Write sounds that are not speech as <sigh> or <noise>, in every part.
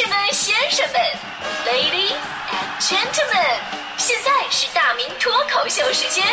士们、先生们，Ladies and Gentlemen，现在是大明脱口秀时间，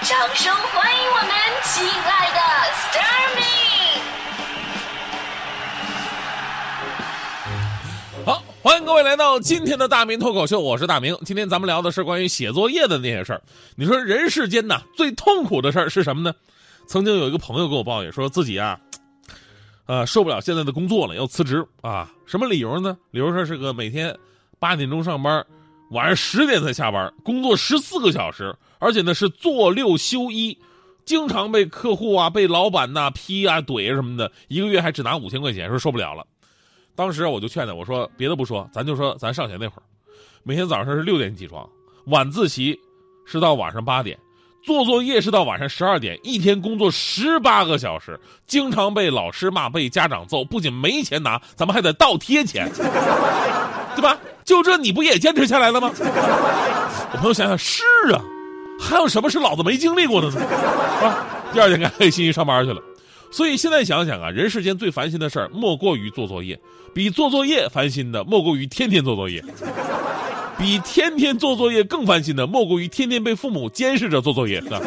掌声欢迎我们亲爱的 s t a r m y 好，欢迎各位来到今天的大明脱口秀，我是大明。今天咱们聊的是关于写作业的那些事儿。你说人世间呐最痛苦的事儿是什么呢？曾经有一个朋友跟我抱怨，说自己啊。呃，受不了现在的工作了，要辞职啊！什么理由呢？理由说是个每天八点钟上班，晚上十点才下班，工作十四个小时，而且呢是做六休一，经常被客户啊、被老板呐批啊、怼什么的，一个月还只拿五千块钱，说受不了了。当时我就劝他，我说别的不说，咱就说咱上学那会儿，每天早上是六点起床，晚自习是到晚上八点。做作业是到晚上十二点，一天工作十八个小时，经常被老师骂，被家长揍，不仅没钱拿，咱们还得倒贴钱，<laughs> 对吧？就这你不也坚持下来了吗？我朋友想想是啊，还有什么是老子没经历过的呢？啊，第二天开开心心上班去了。所以现在想想啊，人世间最烦心的事儿莫过于做作业，比做作业烦心的莫过于天天做作业。比天天做作业更烦心的，莫过于天天被父母监视着做作业的。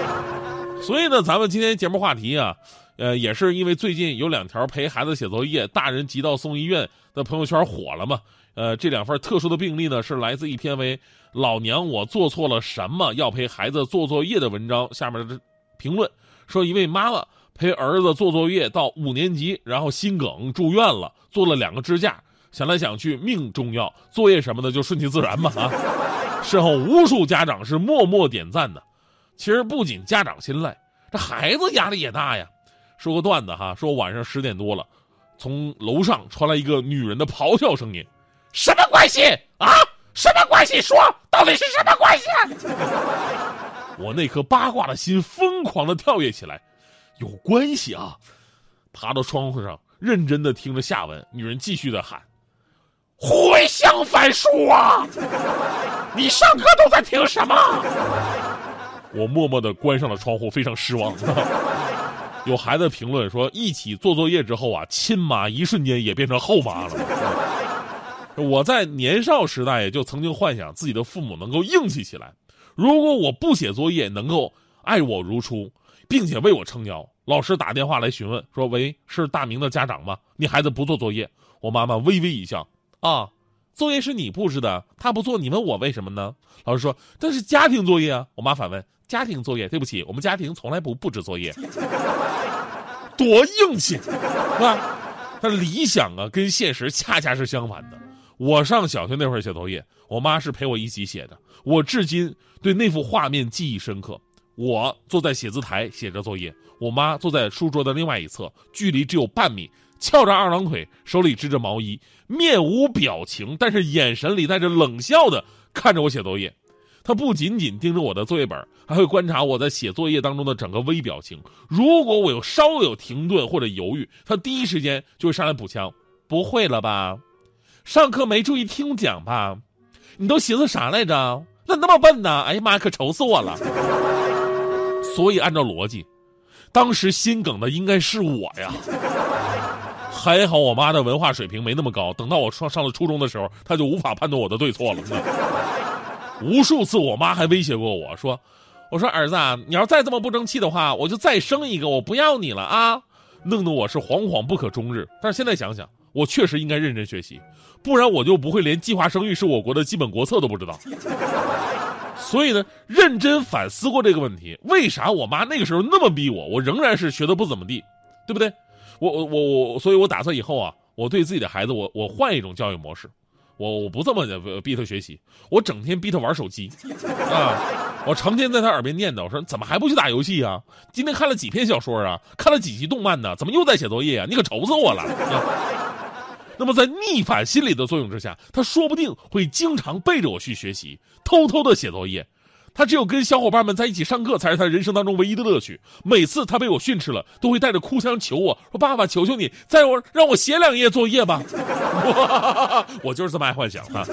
<laughs> 所以呢，咱们今天节目话题啊，呃，也是因为最近有两条陪孩子写作业，大人急到送医院的朋友圈火了嘛。呃，这两份特殊的病例呢，是来自一篇为“老娘我做错了什么要陪孩子做作业”的文章。下面的评论说，一位妈妈陪儿子做作业到五年级，然后心梗住院了，做了两个支架。想来想去，命重要，作业什么的就顺其自然吧啊！<laughs> 事后无数家长是默默点赞的。其实不仅家长心累，这孩子压力也大呀。说个段子哈，说晚上十点多了，从楼上传来一个女人的咆哮声音：“什么关系啊？什么关系？说到底是什么关系？” <laughs> 我那颗八卦的心疯狂的跳跃起来，有关系啊！爬到窗户上，认真的听着下文。女人继续的喊。互为相反数啊！你上课都在听什么？我默默的关上了窗户，非常失望。<laughs> 有孩子评论说，一起做作业之后啊，亲妈一瞬间也变成后妈了。我在年少时代也就曾经幻想自己的父母能够硬气起来，如果我不写作业，能够爱我如初，并且为我撑腰。老师打电话来询问说：“喂，是大明的家长吗？你孩子不做作业？”我妈妈微微一笑。啊，作业是你布置的，他不做，你问我为什么呢？老师说，这是家庭作业啊。我妈反问，家庭作业？对不起，我们家庭从来不布置作业。多硬气，是吧？他理想啊，跟现实恰恰是相反的。我上小学那会儿写作业，我妈是陪我一起写的，我至今对那幅画面记忆深刻。我坐在写字台写着作业，我妈坐在书桌的另外一侧，距离只有半米。翘着二郎腿，手里支着毛衣，面无表情，但是眼神里带着冷笑的看着我写作业。他不仅仅盯着我的作业本，还会观察我在写作业当中的整个微表情。如果我有稍有停顿或者犹豫，他第一时间就会上来补枪：“不会了吧？上课没注意听讲吧？你都寻思啥来着？那那么笨呢？哎呀妈，可愁死我了！”所以按照逻辑，当时心梗的应该是我呀。还好我妈的文化水平没那么高，等到我上上了初中的时候，她就无法判断我的对错了。无数次我妈还威胁过我说：“我说儿子，啊你要再这么不争气的话，我就再生一个，我不要你了啊！”弄得我是惶惶不可终日。但是现在想想，我确实应该认真学习，不然我就不会连计划生育是我国的基本国策都不知道。所以呢，认真反思过这个问题，为啥我妈那个时候那么逼我，我仍然是学的不怎么地，对不对？我我我我，所以我打算以后啊，我对自己的孩子，我我换一种教育模式，我我不这么的逼他学习，我整天逼他玩手机，啊，我成天在他耳边念叨我说，怎么还不去打游戏啊？今天看了几篇小说啊？看了几集动漫呢？怎么又在写作业啊？你可愁死我了！<laughs> 那么在逆反心理的作用之下，他说不定会经常背着我去学习，偷偷的写作业。他只有跟小伙伴们在一起上课，才是他人生当中唯一的乐趣。每次他被我训斥了，都会带着哭腔求我说：“爸爸，求求你，再我让我写两页作业吧。” <laughs> 我就是这么爱幻想啊。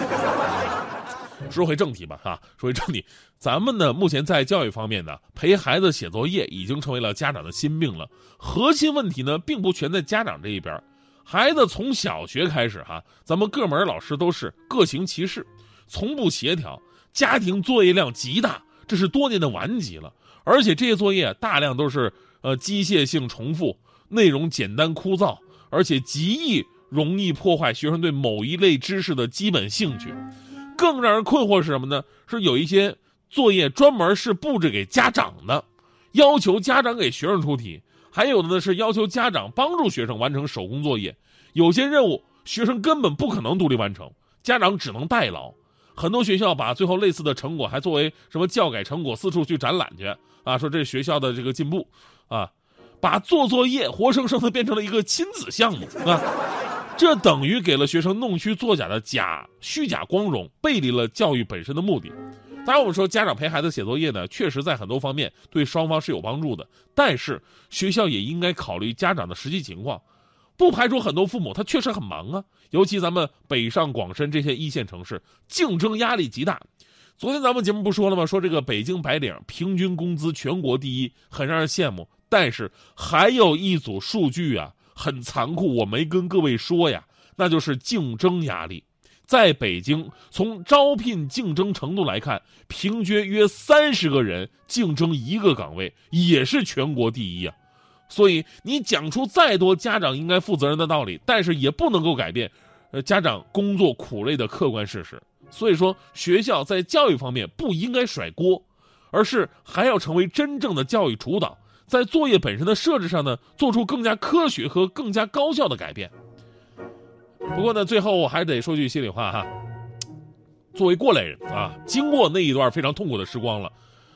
说回正题吧，哈，说回正题，咱们呢，目前在教育方面呢，陪孩子写作业已经成为了家长的心病了。核心问题呢，并不全在家长这一边，孩子从小学开始哈，咱们各门老师都是各行其事，从不协调，家庭作业量极大，这是多年的顽疾了。而且这些作业大量都是呃机械性重复，内容简单枯燥，而且极易容易破坏学生对某一类知识的基本兴趣。更让人困惑是什么呢？是有一些作业专门是布置给家长的，要求家长给学生出题；还有的呢是要求家长帮助学生完成手工作业。有些任务学生根本不可能独立完成，家长只能代劳。很多学校把最后类似的成果还作为什么教改成果四处去展览去啊，说这是学校的这个进步啊，把做作业活生生的变成了一个亲子项目啊，这等于给了学生弄虚作假的假虚假光荣，背离了教育本身的目的。当然，我们说家长陪孩子写作业呢，确实在很多方面对双方是有帮助的，但是学校也应该考虑家长的实际情况。不排除很多父母他确实很忙啊，尤其咱们北上广深这些一线城市，竞争压力极大。昨天咱们节目不说了吗？说这个北京白领平均工资全国第一，很让人羡慕。但是还有一组数据啊，很残酷，我没跟各位说呀，那就是竞争压力。在北京，从招聘竞争程度来看，平均约三十个人竞争一个岗位，也是全国第一啊。所以你讲出再多家长应该负责任的道理，但是也不能够改变，呃，家长工作苦累的客观事实。所以说，学校在教育方面不应该甩锅，而是还要成为真正的教育主导，在作业本身的设置上呢，做出更加科学和更加高效的改变。不过呢，最后我还得说句心里话哈，作为过来人啊，经过那一段非常痛苦的时光了。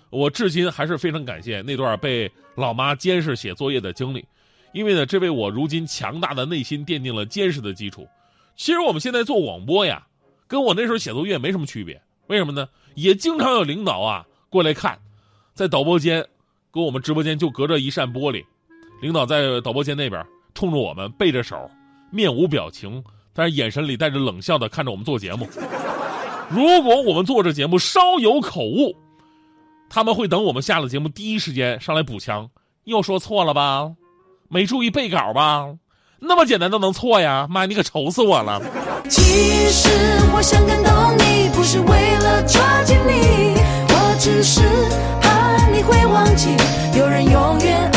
我至今还是非常感谢那段被老妈监视写作业的经历，因为呢，这为我如今强大的内心奠定了坚实的基础。其实我们现在做广播呀，跟我那时候写作业没什么区别。为什么呢？也经常有领导啊过来看，在导播间跟我们直播间就隔着一扇玻璃，领导在导播间那边冲着我们背着手，面无表情，但是眼神里带着冷笑的看着我们做节目。如果我们做这节目稍有口误，他们会等我们下了节目，第一时间上来补枪。又说错了吧？没注意背稿吧？那么简单都能错呀？妈，你可愁死我了！其实我想感动你，不是为了抓紧你，我只是怕你会忘记，有人永远爱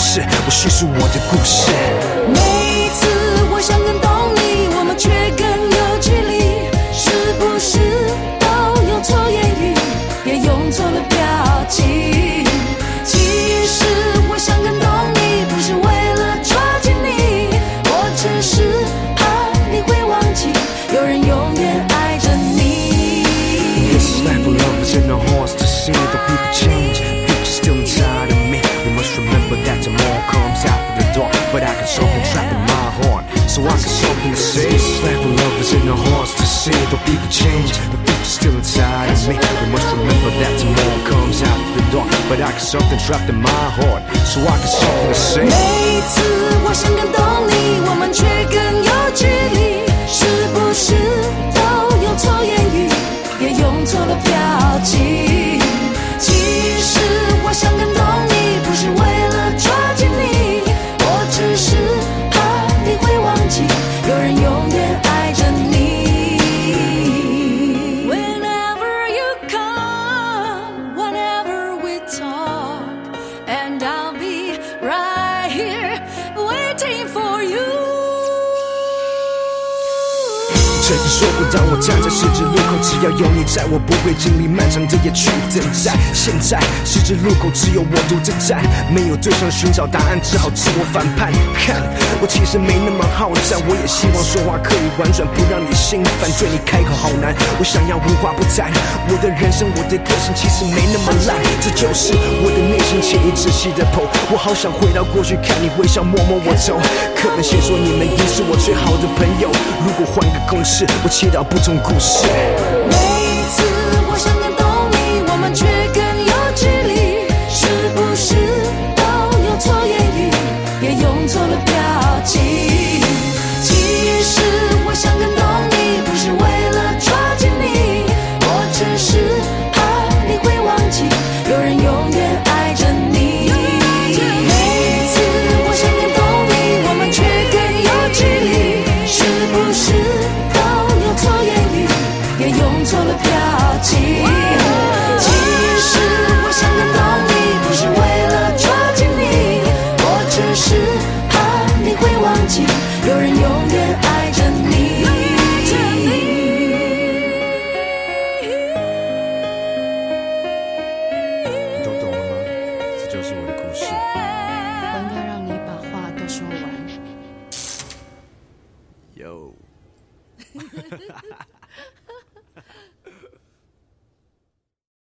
我。叙述我的故事。每次我想更懂你，我们却更 to see the people change. The future still inside of me. We must remember that tomorrow comes after the dark. But I got something trapped in my heart. So I got something to say. 当我站在十字路口，只要有你在，我不会经历漫长的夜去等待。现在十字路口只有我独自站，没有对象寻找答案，只好自我反叛。看，我其实没那么好战，我也希望说话可以婉转，不让你心烦。对你开口好难，我想要无话不谈。我的人生，我的个性其实没那么烂，这就是我的内心潜意仔细的剖。我好想回到过去，看你微笑，摸摸我头。可能先说你们已是我最好的朋友，如果换个公式，我祈祷不同故事。